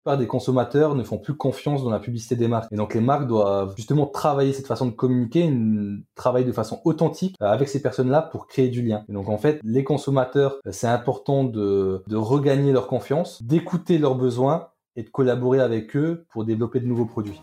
plupart des consommateurs ne font plus confiance dans la publicité des marques. Et donc les marques doivent justement travailler cette façon de communiquer, travailler de façon authentique euh, avec ces personnes-là pour créer du lien. Et donc en fait, les consommateurs, euh, c'est important de, de regagner leur confiance, d'écouter leurs besoins et de collaborer avec eux pour développer de nouveaux produits.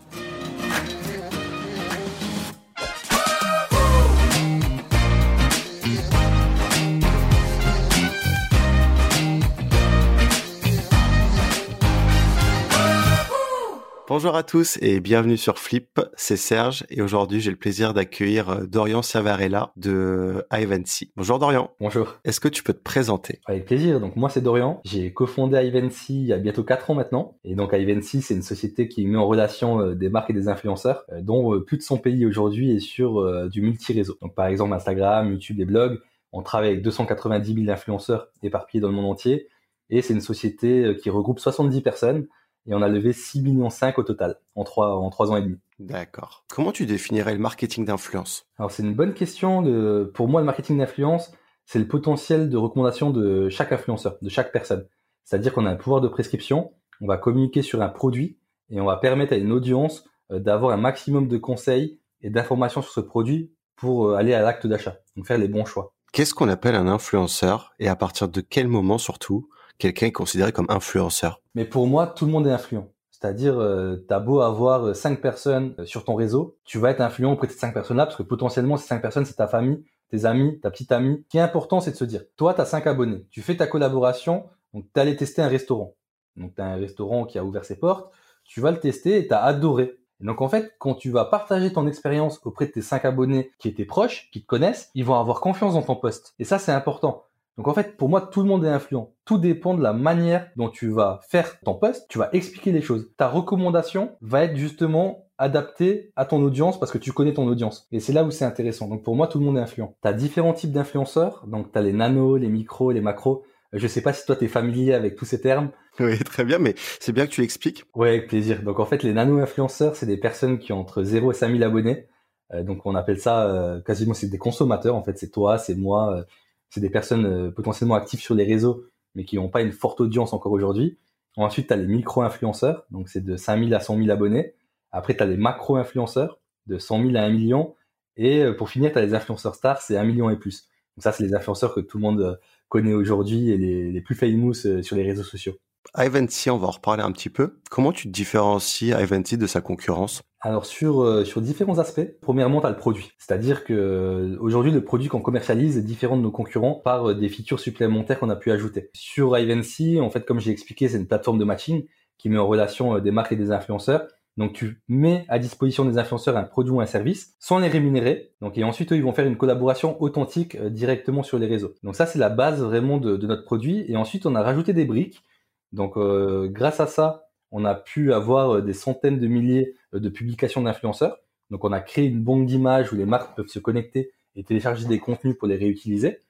Bonjour à tous et bienvenue sur Flip, c'est Serge et aujourd'hui j'ai le plaisir d'accueillir euh, Dorian Savarella de Ivancy. Bonjour Dorian. Bonjour. Est-ce que tu peux te présenter? Avec plaisir, donc moi c'est Dorian, j'ai cofondé Ivancy il y a bientôt 4 ans maintenant et donc Ivancy c'est une société qui met en relation euh, des marques et des influenceurs euh, dont plus de 100 pays aujourd'hui est sur du multi-réseau. Donc par exemple Instagram, YouTube, et blogs, on travaille avec 290 000 influenceurs éparpillés dans le monde entier et c'est une société qui regroupe 70 personnes et on a levé 6 millions 5 au total en 3, en 3 ans et demi. D'accord. Comment tu définirais le marketing d'influence? Alors c'est une bonne question. De... Pour moi, le marketing d'influence, c'est le potentiel de recommandation de chaque influenceur, de chaque personne. C'est-à-dire qu'on a un pouvoir de prescription, on va communiquer sur un produit et on va permettre à une audience euh, d'avoir un maximum de conseils et d'informations sur ce produit pour euh, aller à l'acte d'achat, donc faire les bons choix. Qu'est-ce qu'on appelle un influenceur et à partir de quel moment surtout quelqu'un est considéré comme influenceur Mais pour moi, tout le monde est influent. C'est-à-dire, euh, t'as beau avoir euh, cinq personnes euh, sur ton réseau, tu vas être influent auprès de ces cinq personnes-là, parce que potentiellement, ces cinq personnes, c'est ta famille, tes amis, ta petite amie. Ce qui est important, c'est de se dire, toi, tu as cinq abonnés, tu fais ta collaboration, donc tu allé tester un restaurant. Donc tu as un restaurant qui a ouvert ses portes, tu vas le tester et tu as adoré. Donc en fait, quand tu vas partager ton expérience auprès de tes cinq abonnés qui étaient proches, qui te connaissent, ils vont avoir confiance dans ton poste. Et ça, c'est important. Donc en fait, pour moi, tout le monde est influent. Tout dépend de la manière dont tu vas faire ton post, tu vas expliquer les choses. Ta recommandation va être justement adaptée à ton audience parce que tu connais ton audience. Et c'est là où c'est intéressant. Donc pour moi, tout le monde est influent. Tu as différents types d'influenceurs. Donc tu as les nanos, les micros, les macros. Je sais pas si toi tu es familier avec tous ces termes. Oui, très bien, mais c'est bien que tu l'expliques. Oui, avec plaisir. Donc en fait, les nano-influenceurs, c'est des personnes qui ont entre 0 et 5000 abonnés. Euh, donc on appelle ça euh, quasiment c'est des consommateurs en fait, c'est toi, c'est moi, euh, c'est des personnes euh, potentiellement actives sur les réseaux, mais qui n'ont pas une forte audience encore aujourd'hui. Ensuite, tu as les micro-influenceurs, donc c'est de 5000 à 100 000 abonnés. Après, tu as les macro-influenceurs, de 100 000 à 1 million. Et euh, pour finir, tu as les influenceurs stars, c'est 1 million et plus. Donc ça, c'est les influenceurs que tout le monde euh, connaît aujourd'hui et les, plus famous sur les réseaux sociaux. Ivanti, on va en reparler un petit peu. Comment tu te différencies Ivanti de sa concurrence? Alors sur euh, sur différents aspects. Premièrement, tu le produit, c'est-à-dire que euh, aujourd'hui le produit qu'on commercialise est différent de nos concurrents par euh, des features supplémentaires qu'on a pu ajouter. Sur Ivancy, en fait, comme j'ai expliqué, c'est une plateforme de matching qui met en relation des marques et des influenceurs. Donc tu mets à disposition des influenceurs un produit ou un service sans les rémunérer. Donc et ensuite eux ils vont faire une collaboration authentique directement sur les réseaux. Donc ça c'est la base vraiment de, de, notre produit. Et ensuite on a rajouté des briques. Donc grâce à ça on a pu avoir des centaines de milliers euh, de publication d'influenceurs. Donc on a créé une banque d'images où les marques peuvent se connecter et télécharger des contenus pour les réutiliser.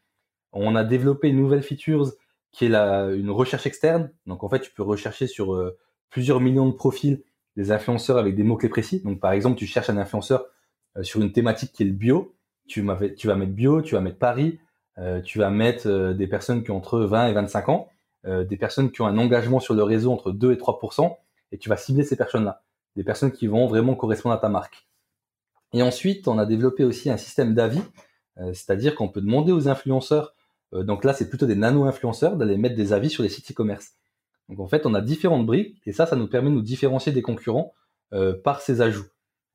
On a développé une nouvelle feature qui est la, une recherche externe. Donc en fait, tu peux rechercher sur euh, plusieurs millions de profils des influenceurs avec des mots-clés précis. Donc par exemple, tu cherches un influenceur euh, sur une thématique qui est le bio. Tu, tu vas mettre bio, tu vas mettre Paris, tu vas mettre des personnes qui ont entre 20 et 25 ans, des personnes qui ont un engagement sur le réseau entre 2 et 3% et tu vas cibler ces personnes-là des personnes qui vont vraiment correspondre à ta marque. Et ensuite, on a développé aussi un système d'avis, euh, c'est-à-dire qu'on peut demander aux influenceurs, euh, donc là c'est plutôt des nano-influenceurs, d'aller mettre des avis sur les sites e-commerce. Donc en fait, on a différentes briques, et ça, ça nous permet de nous différencier des concurrents euh, par ces ajouts.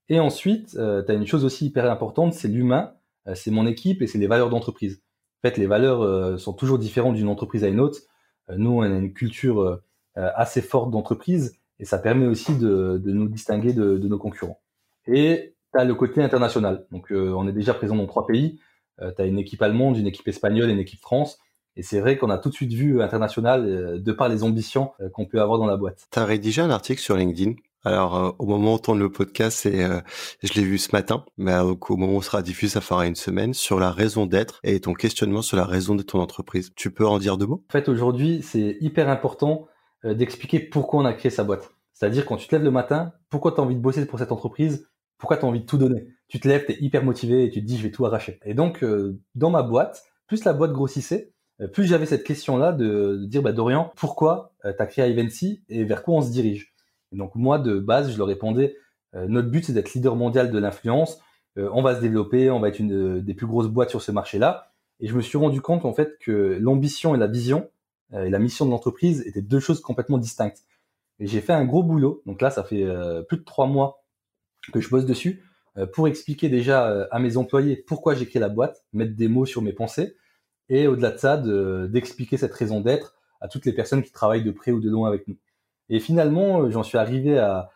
Et ensuite, tu as une chose aussi hyper importante, c'est l'humain, c'est mon équipe et c'est les valeurs d'entreprise. En fait, les valeurs sont toujours différentes d'une entreprise à une autre. Nous, on a une culture assez forte d'entreprise, et ça permet aussi de, nous distinguer de, nos concurrents. Et tu as le côté international. Donc euh, on est déjà présent dans trois pays. Euh, tu as une équipe allemande, une équipe espagnole et une équipe France. Et c'est vrai qu'on a tout de suite vu international euh, de par les ambitions qu'on peut avoir dans la boîte. Tu as rédigé un article sur LinkedIn? Alors au moment où on tourne le podcast, et, je l'ai vu ce matin, mais au moment où sera diffusé, ça fera une semaine, sur la raison d'être et ton questionnement sur la raison de ton entreprise. Tu peux en dire deux mots? En fait, aujourd'hui, c'est hyper important euh, d'expliquer pourquoi on a créé sa boîte. C'est-à-dire quand tu te lèves le matin, pourquoi tu as envie de bosser pour cette entreprise, pourquoi tu as envie de tout donner? Tu te lèves, tu es hyper motivé et tu te dis je vais tout arracher. Et donc euh, dans ma boîte, plus la boîte grossissait, plus j'avais cette question-là de, dire, bah, Dorian, pourquoi tu as créé Ivancy et vers quoi on se dirige? Donc moi, de base, je leur répondais, notre but, c'est d'être leader mondial de l'influence, on va se développer, on va être une des plus grosses boîtes sur ce marché-là. Et je me suis rendu compte en fait que l'ambition et la vision et la mission de l'entreprise étaient deux choses complètement distinctes. Et j'ai fait un gros boulot. Donc là, ça fait plus de trois mois que je bosse dessus euh, pour expliquer déjà euh, à mes employés pourquoi j'ai créé la boîte, mettre des mots sur mes pensées, et au-delà de ça, d'expliquer cette raison d'être à toutes les personnes qui travaillent de près ou de loin avec nous. Et finalement, euh, j'en suis arrivé à,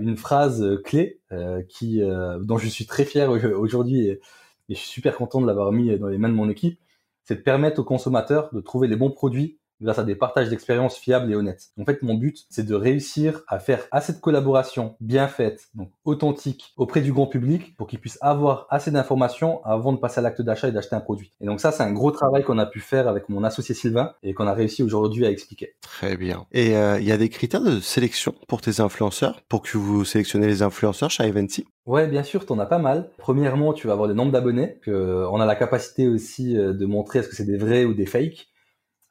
une phrase clé qui, dont je suis très fier aujourd'hui et, je suis super content de l'avoir mis dans les mains de mon équipe, c'est de permettre aux consommateurs de trouver les bons produits grâce à des partages d'expériences fiables et honnêtes. En fait, mon but, c'est de réussir à faire assez de collaboration bien faite, donc authentique, auprès du grand public pour qu'ils puissent avoir assez d'informations avant de passer à l'acte d'achat et d'acheter un produit. Et donc ça, c'est un gros travail qu'on a pu faire avec mon associé Sylvain et qu'on a réussi aujourd'hui à expliquer. Très bien. Et euh, il y a des critères de sélection pour tes influenceurs, pour que vous sélectionnez les influenceurs chez Ivancy Ouais, bien sûr, t'en as pas mal. Premièrement, tu vas avoir le nombre d'abonnés, que on a la capacité aussi euh, de montrer est-ce que c'est des vrais ou des fakes.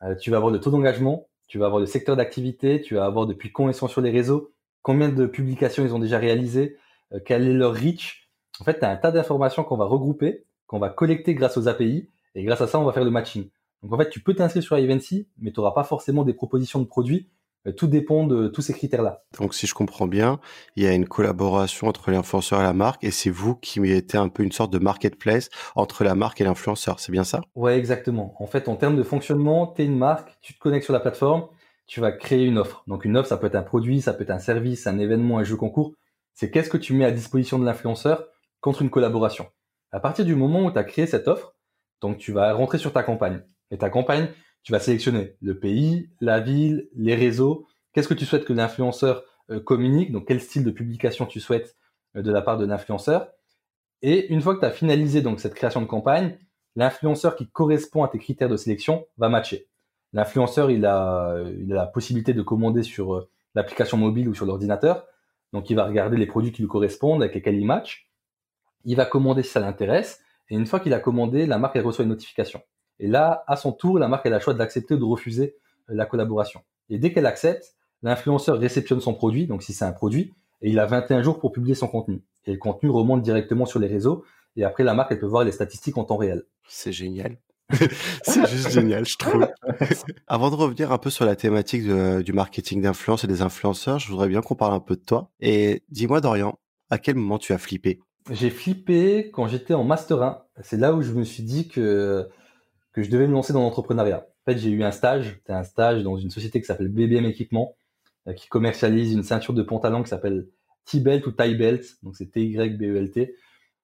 Euh, tu vas avoir le taux d'engagement, tu vas avoir le secteur d'activité, tu vas avoir depuis quand ils sont sur les réseaux, combien de publications ils ont déjà réalisées, euh, quel est leur reach. En fait, tu as un tas d'informations qu'on va regrouper, qu'on va collecter grâce aux API, et grâce à ça, on va faire le matching. Donc en fait, tu peux t'inscrire sur Ivancy, mais tu n'auras pas forcément des propositions de produits tout dépend de tous ces critères-là. Donc, si je comprends bien, il y a une collaboration entre l'influenceur et la marque, et c'est vous qui mettez un peu une sorte de marketplace entre la marque et l'influenceur. C'est bien ça? Ouais, exactement. En fait, en termes de fonctionnement, tu es une marque, tu te connectes sur la plateforme, tu vas créer une offre. Donc, une offre, ça peut être un produit, ça peut être un service, un événement, un jeu concours. C'est qu'est-ce que tu mets à disposition de l'influenceur contre une collaboration? À partir du moment où tu as créé cette offre, donc tu vas rentrer sur ta campagne. Et ta campagne, tu vas sélectionner le pays, la ville, les réseaux. Qu'est-ce que tu souhaites que l'influenceur euh, communique? Donc, quel style de publication tu souhaites euh, de la part de l'influenceur? Et une fois que tu as finalisé donc cette création de campagne, l'influenceur qui correspond à tes critères de sélection va matcher. L'influenceur, il a, a la possibilité de commander sur euh, l'application mobile ou sur l'ordinateur. Donc, il va regarder les produits qui lui correspondent, avec lesquels il match. Il va commander si ça l'intéresse. Et une fois qu'il a commandé, la marque elle reçoit une notification. Et là, à son tour, la marque a le choix d'accepter ou de refuser euh, la collaboration. Et dès qu'elle accepte, l'influenceur réceptionne son produit, donc si c'est un produit, et il a 21 jours pour publier son contenu. Et le contenu remonte directement sur les réseaux, et après la marque, elle peut voir les statistiques en temps réel. C'est génial. c'est juste génial, je trouve. Avant de revenir un peu sur la thématique du marketing d'influence et des influenceurs, je voudrais bien qu'on parle un peu de toi. Et dis-moi, Dorian, à quel moment tu as flippé? J'ai flippé quand j'étais en Master 1. C'est là où je me suis dit que que je devais me lancer dans l'entrepreneuriat. En fait, j'ai eu un stage, c'était un stage dans une société qui s'appelle BBM Équipement, euh, qui commercialise une ceinture de pantalon qui s'appelle T-Belt ou Tie Belt, donc c'est T-Y-B-E-L-T.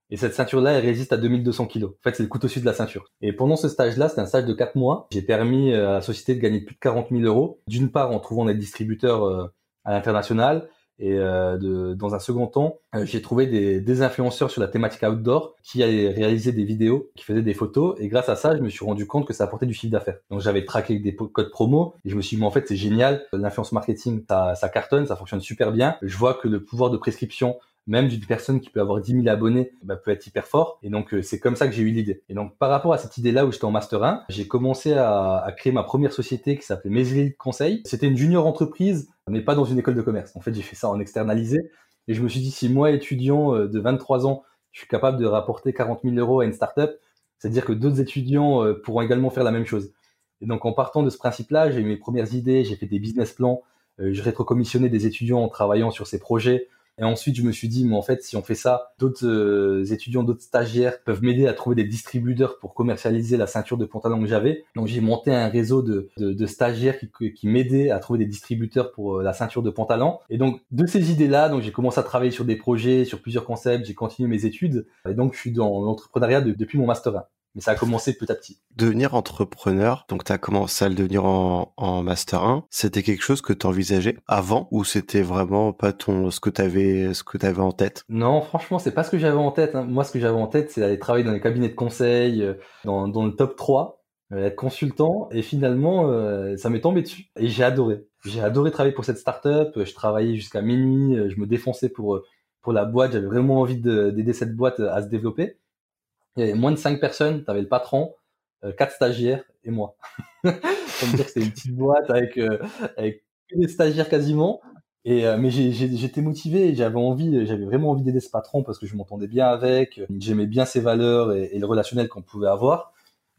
Et cette ceinture-là, elle résiste à 2200 kg. En fait, c'est le couteau suisse de la ceinture. Et pendant ce stage-là, c'était un stage de 4 mois. J'ai permis euh, à la société de gagner plus de 40 000 euros. D'une part, en trouvant des distributeurs euh, à l'international. Et euh, de, dans un second temps, euh, j'ai trouvé des, des, influenceurs sur la thématique outdoor qui allaient réaliser des vidéos, qui faisaient des photos. Et grâce à ça, je me suis rendu compte que ça apportait du chiffre d'affaires. Donc j'avais traqué des codes promo et je me suis dit, mais en fait, c'est génial. L'influence marketing, ça, ça cartonne, ça fonctionne super bien. Je vois que le pouvoir de prescription même d'une personne qui peut avoir 10 000 abonnés, bah, peut être hyper fort. Et donc, euh, c'est comme ça que j'ai eu l'idée. Et donc, par rapport à cette idée-là où j'étais en Master 1, j'ai commencé à, créer ma première société qui s'appelait Mes Conseil. C'était une junior entreprise, mais pas dans une école de commerce. En fait, j'ai fait ça en externalisé. Et je me suis dit, si moi, étudiant euh, de 23 ans, je suis capable de rapporter 40 000 euros à une startup, c'est-à-dire que d'autres étudiants euh, pourront également faire la même chose. Et donc, en partant de ce principe-là, j'ai eu mes premières idées, j'ai fait des business plans, je rétrocommissionnais des étudiants en travaillant sur ces projets, et ensuite, je me suis dit, mais en fait, si on fait ça, d'autres euh, étudiants, d'autres stagiaires peuvent m'aider à trouver des distributeurs pour commercialiser la ceinture de pantalon que j'avais. Donc, j'ai monté un réseau de, stagiaires qui, qui m'aidaient à trouver des distributeurs pour euh, la ceinture de pantalon. Et donc, de ces idées-là, donc j'ai commencé à travailler sur des projets, sur plusieurs concepts. J'ai continué mes études. Et donc, je suis dans l'entrepreneuriat depuis mon master 1 mais ça a commencé petit à petit. Devenir entrepreneur, donc tu as commencé à le devenir en, en master 1, c'était quelque chose que tu envisageais avant ou c'était vraiment pas ton ce que tu avais ce que tu avais en tête? Non, franchement, c'est pas ce que j'avais en tête. Hein. Moi, ce que j'avais en tête, c'est d'aller travailler dans les cabinets de conseil, euh, dans, dans le top 3, euh, être consultant et finalement euh, ça m'est tombé dessus et j'ai adoré. J'ai adoré travailler pour cette startup, je travaillais jusqu'à minuit, je me défonçais pour pour la boîte, j'avais vraiment envie d'aider cette boîte à se développer il y avait moins de 5 personnes, tu avais le patron, quatre stagiaires et moi. Comme dire que c'était une petite boîte avec, avec des stagiaires quasiment. Et, mais j'étais motivé, j'avais envie, j'avais vraiment envie d'aider ce patron parce que je m'entendais bien avec, j'aimais bien ses valeurs et, et le relationnel qu'on pouvait avoir.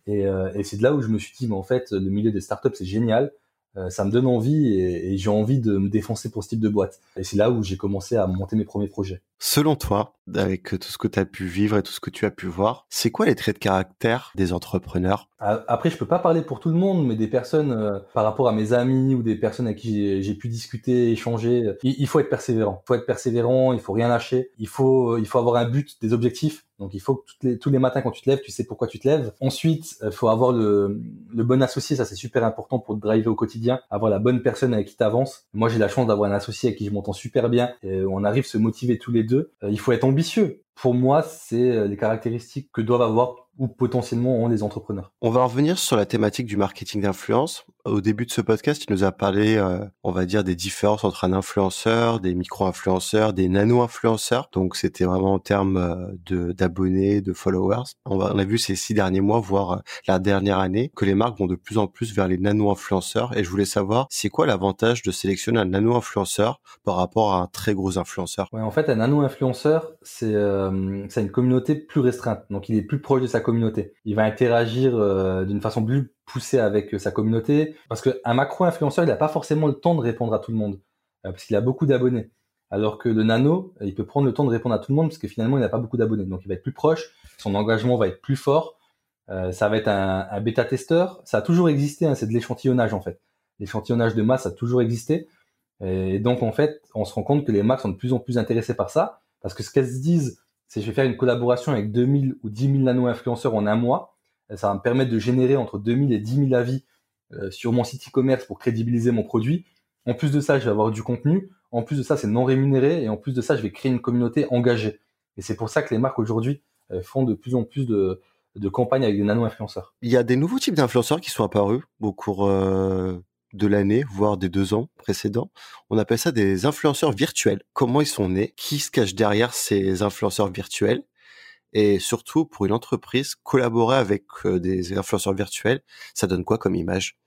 Et, et c'est de là où je me suis dit, mais en fait, le milieu des startups, c'est génial. Euh, ça me donne envie et, j'ai envie de me défoncer pour ce type de boîte. Et c'est là où j'ai commencé à monter mes premiers projets. Selon toi, avec tout ce que tu as pu vivre et tout ce que tu as pu voir, c'est quoi les traits de caractère des entrepreneurs? Après, je peux pas parler pour tout le monde, mais des personnes euh, par rapport à mes amis ou des personnes avec qui j'ai pu discuter, échanger, il, faut être persévérant. Il faut être persévérant, il faut rien lâcher, il faut il faut avoir un but, des objectifs. Donc il faut que tous les matins quand tu te lèves, tu sais pourquoi tu te lèves. Ensuite, il faut avoir le, bon associé, ça c'est super important pour te driver au quotidien, avoir la bonne personne avec qui tu avances. Moi j'ai la chance d'avoir un associé avec qui je m'entends super bien on arrive à se motiver tous les Euh, il faut être ambitieux. Pour moi, c'est euh, les caractéristiques que doivent avoir ou potentiellement ont les entrepreneurs. On va revenir sur la thématique du marketing d'influence. Au début de ce podcast, tu nous as parlé, euh, on va dire, des différences entre un influenceur, des micro-influenceurs, des nano-influenceurs. Donc, c'était vraiment en termes euh, de d'abonnés, de followers. On, a vu ces six derniers mois, voire euh, la dernière année, que les marques vont de plus en plus vers les nano-influenceurs. Et je voulais savoir, c'est quoi l'avantage de sélectionner un nano-influenceur par rapport à un très gros influenceur? Ouais, En fait, un nano-influenceur, c'est c'est une communauté plus restreinte. Donc, il est plus proche de sa communauté. Il va interagir euh, d'une façon plus poussée avec euh, sa communauté parce qu'un macro-influenceur, il n'a pas forcément le temps de répondre à tout le monde euh, parce qu'il a beaucoup d'abonnés. Alors que le nano, il peut prendre le temps de répondre à tout le monde parce que finalement, il n'a pas beaucoup d'abonnés. Donc, il va être plus proche, son engagement va être plus fort. ça va être un, bêta-testeur. Ça a toujours existé, hein, c'est de l'échantillonnage en fait. L'échantillonnage de masse a toujours existé. Et donc, en fait, on se rend compte que les marques sont de plus en plus intéressées par ça parce que ce qu'elles se disent, c'est je vais faire une collaboration avec 2000 ou 10 000 nano-influenceurs en un mois. Ça va me permettre de générer entre 2000 et 10 000 avis euh, sur mon site e-commerce pour crédibiliser mon produit. En plus de ça, je vais avoir du contenu. En plus de ça, c'est non rémunéré. Et en plus de ça, je vais créer une communauté engagée. Et c'est pour ça que les marques aujourd'hui euh, font de plus en plus de, de campagnes avec des nano-influenceurs. Il y a des nouveaux types d'influenceurs qui sont apparus au cours euh, de l'année, voire des deux ans précédents. On appelle ça des influenceurs virtuels. Comment ils sont nés? Qui se cache derrière ces influenceurs virtuels? Et surtout, pour une entreprise, collaborer avec euh, des influenceurs virtuels, ça donne quoi comme image?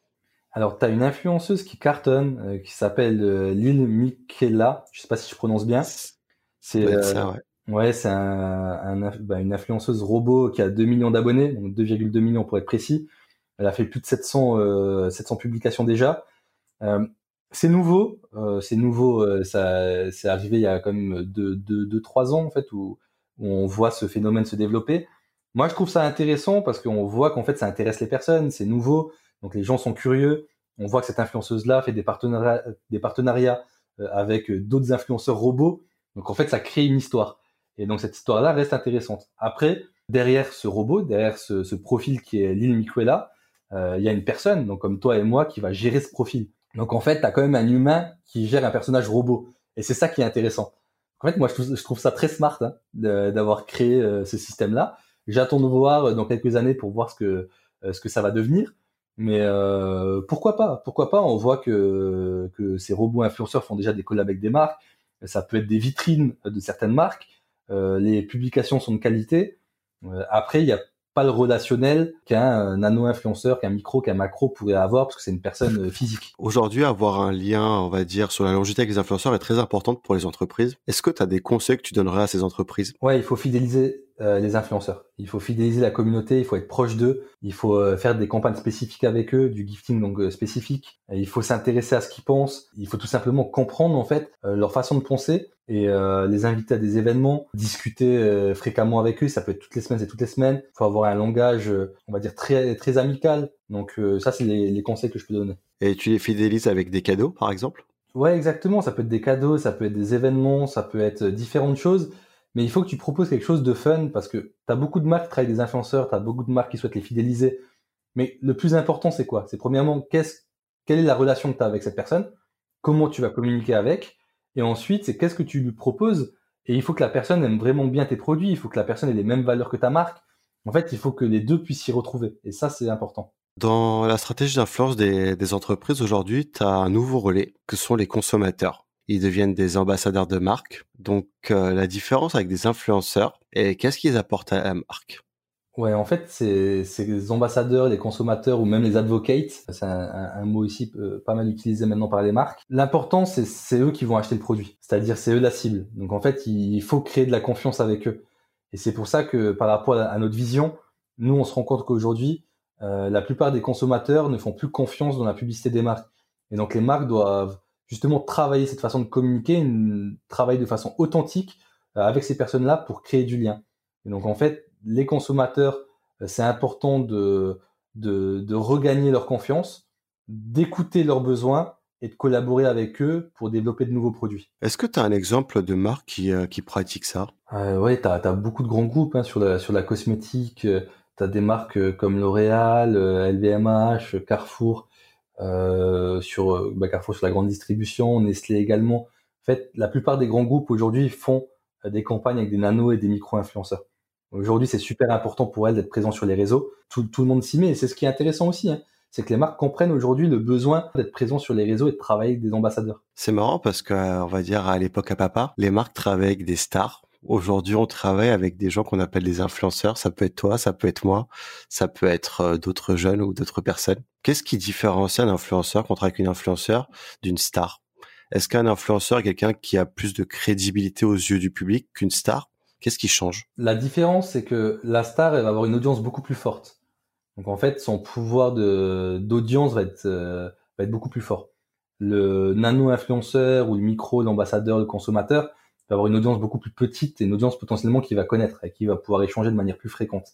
Alors, tu as une influenceuse qui cartonne, euh, qui s'appelle euh, Lil Michaela. Je sais pas si je prononce bien. C'est ça, ouais. Ouais, c'est un, bah, une influenceuse robot qui a 2 millions d'abonnés, donc 2,2 millions pour être précis. Elle a fait plus de 700, 700 euh, publications déjà. Euh, c'est nouveau, euh, c'est nouveau. ça, c'est arrivé il y a quand même deux, deux, trois ans en fait où, on voit ce phénomène se développer. Moi, je trouve ça intéressant parce qu'on voit qu'en fait, ça intéresse les personnes, c'est nouveau, donc les gens sont curieux. On voit que cette influenceuse-là fait des partenariats, avec d'autres influenceurs robots. Donc en fait, ça crée une histoire. Et donc cette histoire-là reste intéressante. Après, derrière ce robot, derrière ce, profil qui est Lil Miquela, il y a une personne, donc comme toi et moi, qui va gérer ce profil. Donc en fait, tu as quand même un humain qui gère un personnage robot. Et c'est ça qui est intéressant. En fait, moi, je trouve, ça très smart hein, d'avoir créé euh, ce système-là. J'attends de voir euh, dans quelques années pour voir ce que, ce que ça va devenir. Mais pourquoi pas? Pourquoi pas? On voit que, que ces robots influenceurs font déjà des collabs avec des marques. Ça peut être des vitrines de certaines marques. les publications sont de qualité. après, il y a pas le relationnel qu'un nano-influenceur, qu'un micro, qu'un macro pourrait avoir parce que c'est une personne euh, physique. Aujourd'hui, avoir un lien, on va dire, sur la longévité avec les influenceurs est très importante pour les entreprises. Est-ce que tu as des conseils que tu donnerais à ces entreprises? Ouais, il faut fidéliser euh, les influenceurs. Il faut fidéliser la communauté, il faut être proche d'eux, il faut euh, faire des campagnes spécifiques avec eux, du gifting donc euh, spécifique. il faut s'intéresser à ce qu'ils pensent. Il faut tout simplement comprendre en fait leur façon de penser et les inviter à des événements, discuter fréquemment avec eux. Ça peut être toutes les semaines et toutes les semaines. Il faut avoir un langage, on va dire très très amical. Donc ça c'est les, les conseils que je peux donner. Et tu les fidélises avec des cadeaux par exemple? Ouais, exactement. Ça peut être des cadeaux, ça peut être des événements, ça peut être différentes choses mais il faut que tu proposes quelque chose de fun parce que tu as beaucoup de marques qui travaillent des influenceurs, tu as beaucoup de marques qui souhaitent les fidéliser. Mais le plus important, c'est quoi? C'est premièrement, quelle est la relation que tu as avec cette personne? Comment tu vas communiquer avec? Et ensuite, c'est qu'est-ce que tu lui proposes? Et il faut que la personne aime vraiment bien tes produits, il faut que la personne ait les mêmes valeurs que ta marque. En fait, il faut que les deux puissent s'y retrouver. Et ça, c'est important. Dans la stratégie d'influence des, des entreprises aujourd'hui, tu as un nouveau relais que sont les consommateurs ils deviennent des ambassadeurs de marque. Donc euh, la différence avec des influenceurs, et qu'est-ce qu'ils apportent à la marque? Ouais, en fait, c'est les ambassadeurs, les consommateurs ou même les advocates, c'est un, mot ici euh, pas mal utilisé maintenant par les marques. L'important, c'est eux qui vont acheter le produit, c'est-à-dire c'est eux la cible. Donc en fait, il faut créer de la confiance avec eux. Et c'est pour ça que par rapport à, notre vision, nous, on se rend compte qu'aujourd'hui, euh, la plupart des consommateurs ne font plus confiance dans la publicité des marques. Et donc les marques doivent justement travailler cette façon de communiquer, travailler de façon authentique euh, avec ces personnes-là pour créer du lien. Et donc en fait, les consommateurs, euh, c'est important de, de, regagner leur confiance, d'écouter leurs besoins et de collaborer avec eux pour développer de nouveaux produits. Est-ce que tu as un exemple de marque qui, euh, qui pratique ça? Euh, Oui, tu as, beaucoup de grands groupes hein, sur, la, sur la cosmétique. Tu as des marques comme L'Oréal, LVMH, Carrefour, sur bah, Carrefour sur la grande distribution, Nestlé également. En fait, la plupart des grands groupes aujourd'hui font des campagnes avec des nanos et des micro-influenceurs. Aujourd'hui, c'est super important pour elles d'être présents sur les réseaux. Tout, le monde s'y met et c'est ce qui est intéressant aussi. Hein. C'est que les marques comprennent aujourd'hui le besoin d'être présents sur les réseaux et de travailler avec des ambassadeurs. C'est marrant parce que, on va dire, à l'époque à papa, les marques travaillaient avec des stars. Aujourd'hui, on travaille avec des gens qu'on appelle des influenceurs. Ça peut être toi, ça peut être moi, ça peut être euh, d'autres jeunes ou d'autres personnes. Qu'est-ce qui différencie un influenceur contre avec une influenceur d'une star? Est-ce qu'un influenceur est quelqu'un qui a plus de crédibilité aux yeux du public qu'une star? Qu'est-ce qui change? La différence, c'est que la star, elle va avoir une audience beaucoup plus forte. Donc en fait, son pouvoir de d'audience va être euh, va être beaucoup plus fort. Le nano-influenceur ou le micro, l'ambassadeur, le consommateur va avoir une audience beaucoup plus petite et une audience potentiellement qu'il va connaître et qui va pouvoir échanger de manière plus fréquente.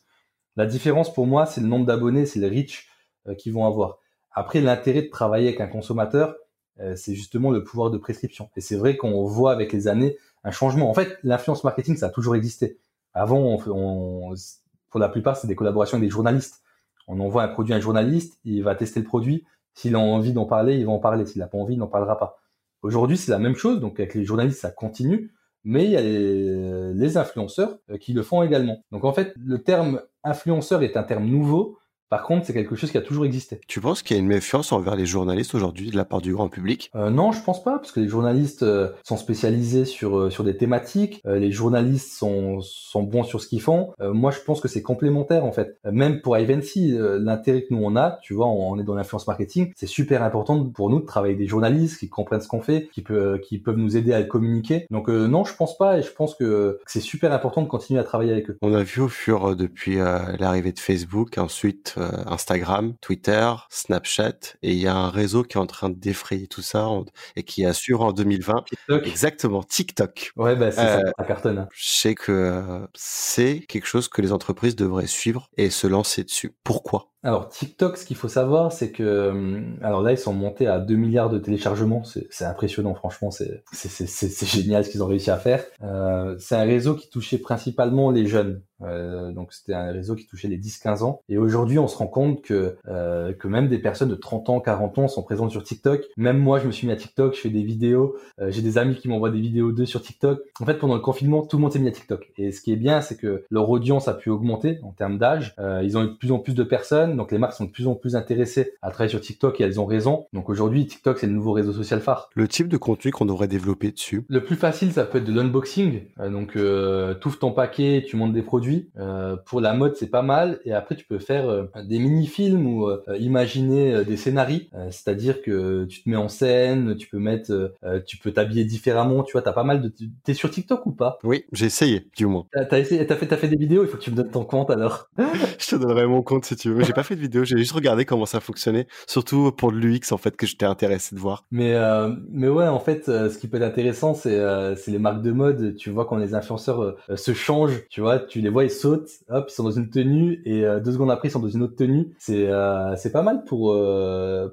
La différence pour moi, c'est le nombre d'abonnés, c'est le reach euh, qu'ils vont avoir. Après, l'intérêt de travailler avec un consommateur, euh, c'est justement le pouvoir de prescription. Et c'est vrai qu'on voit avec les années un changement. En fait, l'influence marketing, ça a toujours existé. Avant, pour la plupart, c'est des collaborations avec des journalistes. On envoie un produit à un journaliste, il va tester le produit. S'il a envie d'en parler, il va en parler. S'il n'a pas envie, il n'en parlera pas. Aujourd'hui, c'est la même chose. Donc, avec les journalistes, ça continue. Mais il y a les, les influenceurs euh, qui le font également. Donc, en fait, le terme influenceur est un terme nouveau par contre, c'est quelque chose qui a toujours existé. Tu penses qu'il y a une méfiance envers les journalistes aujourd'hui de la part du grand public? Euh, Non, je pense pas, parce que les journalistes euh, sont spécialisés sur euh, sur des thématiques. Euh, les journalistes sont sont bons sur ce qu'ils font. moi, je pense que c'est complémentaire en fait. même pour Ivancy, l'intérêt que nous on a, tu vois, on, est dans l'influence marketing, c'est super important pour nous de travailler avec des journalistes qui comprennent ce qu'on fait, qui peut qui peuvent nous aider à le communiquer. Donc non, je pense pas, et je pense que, que c'est super important de continuer à travailler avec eux. On a vu au fur depuis l'arrivée de Facebook, ensuite euh, Instagram, Twitter, Snapchat, et il y a un réseau qui est en train de défrayer tout ça et qui assure en 2020 TikTok. exactement TikTok. Ouais, bah c'est ça, euh, ça cartonne. Hein. Je sais que euh, c'est quelque chose que les entreprises devraient suivre et se lancer dessus. Pourquoi? Alors TikTok, ce qu'il faut savoir, c'est que hum, alors là ils sont montés à 2 milliards de téléchargements, c'est impressionnant franchement, c'est génial ce qu'ils ont réussi à faire. Euh, c'est un réseau qui touchait principalement les jeunes, euh, donc c'était un réseau qui touchait les 10-15 ans. Et aujourd'hui on se rend compte que euh, que même des personnes de 30 ans, 40 ans sont présentes sur TikTok. Même moi je me suis mis à TikTok, je fais des vidéos, j'ai des amis qui m'envoient des vidéos d'eux sur TikTok. En fait pendant le confinement tout le monde s'est mis à TikTok. Et ce qui est bien c'est que leur audience a pu augmenter en termes d'âge. Ils ont eu de plus en plus de personnes donc les marques sont de plus en plus intéressées à travailler sur TikTok et elles ont raison. Donc aujourd'hui, TikTok c'est le nouveau réseau social phare. Le type de contenu qu'on devrait développer dessus Le plus facile, ça peut être de l'unboxing. Euh, donc euh, tu ouvres ton paquet, tu montes des produits. Euh, pour la mode, c'est pas mal. Et après, tu peux faire euh, des mini-films ou imaginer des scénarios. C'est-à-dire que tu te mets en scène, tu peux mettre, tu peux t'habiller différemment. Tu vois, t'as pas mal de. T'es sur TikTok ou pas? Oui, j'ai essayé, du moins. T'as essayé, t'as fait, as fait des vidéos. Il faut que tu me donnes ton compte alors. Je te donnerai mon compte si tu veux pas fait de vidéo, j'ai juste regardé comment ça fonctionnait, surtout pour l'UX en fait que j'étais intéressé de voir. Mais euh, mais ouais, en fait, euh, ce qui peut être intéressant, c'est euh, c'est les marques de mode. Tu vois quand les influenceurs se changent, tu vois, tu les vois ils sautent, hop, ils sont dans une tenue et deux secondes après ils sont dans une autre tenue. C'est c'est pas mal pour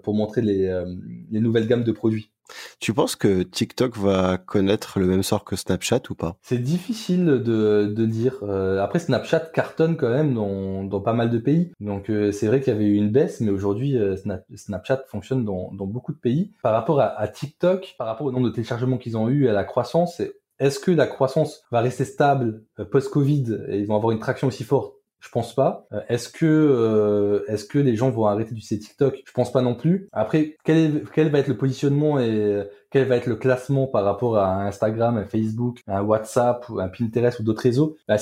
pour montrer les les nouvelles gammes de produits. Tu penses que TikTok va connaître le même sort que Snapchat ou pas? C'est difficile de, dire. Euh, après, Snapchat cartonne quand même dans, pas mal de pays. Donc euh, c'est vrai qu'il y avait eu une baisse, mais aujourd'hui, euh, Snapchat fonctionne dans, beaucoup de pays. Par rapport à, à, TikTok, par rapport au nombre de téléchargements qu'ils ont eu et à la croissance, est-ce que la croissance va rester stable post-Covid et ils vont avoir une traction aussi forte? Je pense pas. Euh, est-ce que euh, est-ce que les gens vont arrêter d'utiliser TikTok? Je pense pas non plus. Après, quel, est, quel va être le positionnement et quel va être le classement par rapport à Instagram, un Facebook, un WhatsApp ou un Pinterest ou d'autres réseaux. Bah,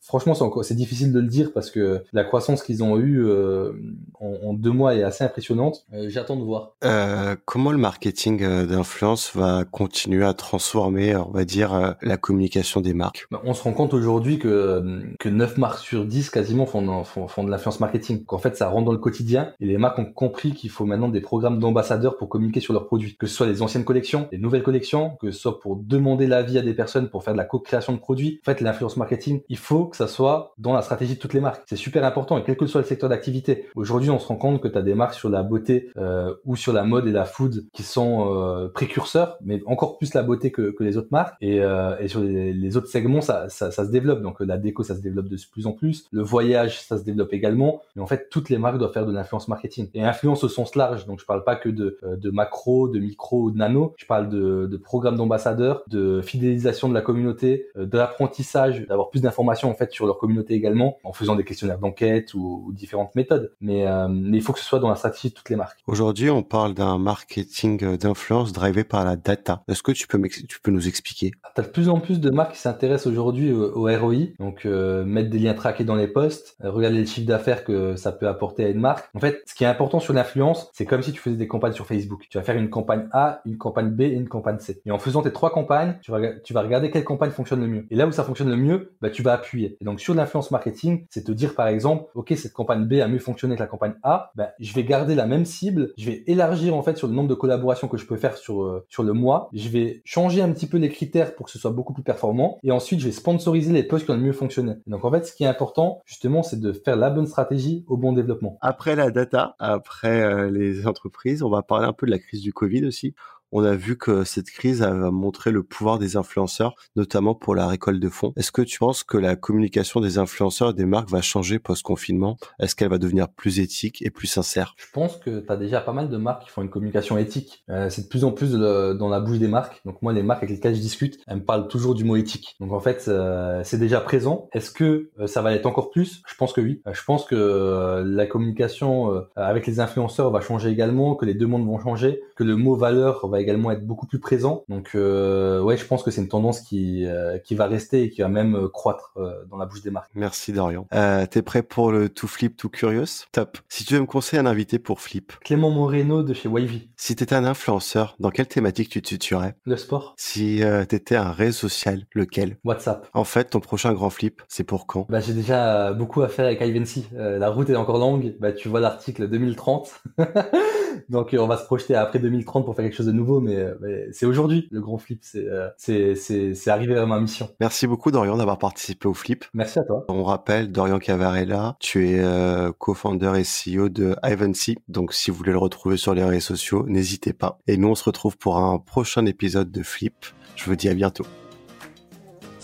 franchement, c'est difficile de le dire parce que la croissance qu'ils ont eue euh, en, deux mois est assez impressionnante. Euh, j'attends de voir. Euh, comment le marketing d'influence va continuer à transformer, on va dire, la communication des marques? Bah, On se rend compte aujourd'hui que, que 9 marques sur 10 quasiment font, font, font de l'influence marketing. Qu'en fait, ça rentre dans le quotidien et les marques ont compris qu'il faut maintenant des programmes d'ambassadeurs pour communiquer sur leurs produits. Que ce soit les anciennes collections, les nouvelles collections, que ce soit pour demander l'avis à des personnes pour faire de la co-création de produits. En fait, l'influence marketing, il faut que ça soit dans la stratégie de toutes les marques. C'est super important et quel que soit le secteur d'activité. Aujourd'hui, on se rend compte que tu as des marques sur la beauté euh, ou sur la mode et la food qui sont euh, précurseurs, mais encore plus la beauté que, que les autres marques. Et, euh, et sur les, autres segments, ça, ça, ça, se développe. Donc la déco, ça se développe de plus en plus. Le voyage, ça se développe également. Mais en fait, toutes les marques doivent faire de l'influence marketing. Et influence au sens large. Donc je parle pas que de, euh, macro, de micro ou de nano. Parle de, de programmes d'ambassadeurs, de fidélisation de la communauté, euh, de l'apprentissage, d'avoir plus d'informations en fait sur leur communauté également, en faisant des questionnaires d'enquête ou, différentes méthodes. Mais, euh, mais il faut que ce soit dans la stratégie de toutes les marques. Aujourd'hui, on parle d'un marketing d'influence drivé par la data. Est-ce que tu peux, tu peux nous expliquer? Tu as de plus en plus de marques qui s'intéressent aujourd'hui au, ROI, donc euh, mettre des liens traqués dans les posts, regarder le chiffre d'affaires que ça peut apporter à une marque. En fait, ce qui est important sur l'influence, c'est comme si tu faisais des campagnes sur Facebook. Tu vas faire une campagne A, une campagne B et une campagne C. Et en faisant tes trois campagnes, tu vas, tu vas regarder quelle campagne fonctionne le mieux. Et là où ça fonctionne le mieux, bah, tu vas appuyer. Et donc sur l'influence marketing, c'est te dire par exemple, ok, cette campagne B a mieux fonctionné que la campagne A, bah, je vais garder la même cible, je vais élargir en fait sur le nombre de collaborations que je peux faire sur euh, sur le mois, je vais changer un petit peu les critères pour que ce soit beaucoup plus performant, et ensuite je vais sponsoriser les posts qui ont le mieux fonctionné. donc en fait, ce qui est important justement, c'est de faire la bonne stratégie au bon développement. Après la data, après euh, les entreprises, on va parler un peu de la crise du Covid aussi on a vu que cette crise a montré le pouvoir des influenceurs, notamment pour la récolte de fonds. Est-ce que tu penses que la communication des influenceurs et des marques va changer post-confinement? Est-ce qu'elle va devenir plus éthique et plus sincère? Je pense que tu as déjà pas mal de marques qui font une communication éthique. Euh, c'est de plus en plus dans la bouche des marques. Donc moi, les marques avec lesquelles je discute, elles me parlent toujours du mot éthique. Donc en fait, euh, c'est déjà présent. Est-ce que euh, ça va être encore plus? Je pense que oui. je pense que la communication avec les influenceurs va changer également, que les deux mondes vont changer, que le mot valeur va également être beaucoup plus présent. Donc euh, ouais, je pense que c'est une tendance qui euh, qui va rester et qui va même euh, croître euh, dans la bouche des marques. Merci Dorian. T'es prêt pour le tout flip, tout curious? Top. Si tu veux me conseiller un invité pour flip. Clément Moreno de chez Wavy. Si t'étais un influenceur, dans quelle thématique tu te tuerais Le sport. Si t'étais un réseau social, lequel? WhatsApp. En fait, ton prochain grand flip, c'est pour quand? Bah j'ai déjà beaucoup à faire avec Ivancy. la route est encore longue. Bah tu vois l'article 2030. Donc on va se projeter après 2030 pour faire quelque chose de nouveau, mais, c'est aujourd'hui le grand flip. C'est euh, c'est c'est arrivé à ma mission. Merci beaucoup Dorian d'avoir participé au flip. Merci à toi. On rappelle Dorian Cavarella, tu es euh, co-founder et CEO de Ivancy. Donc si vous voulez le retrouver sur les réseaux sociaux, n'hésitez pas. Et nous on se retrouve pour un prochain épisode de Flip. Je vous dis à bientôt.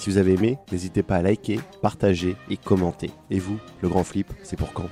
Si vous avez aimé, n'hésitez pas à liker, partager et commenter. Et vous, le grand flip, c'est pour quand?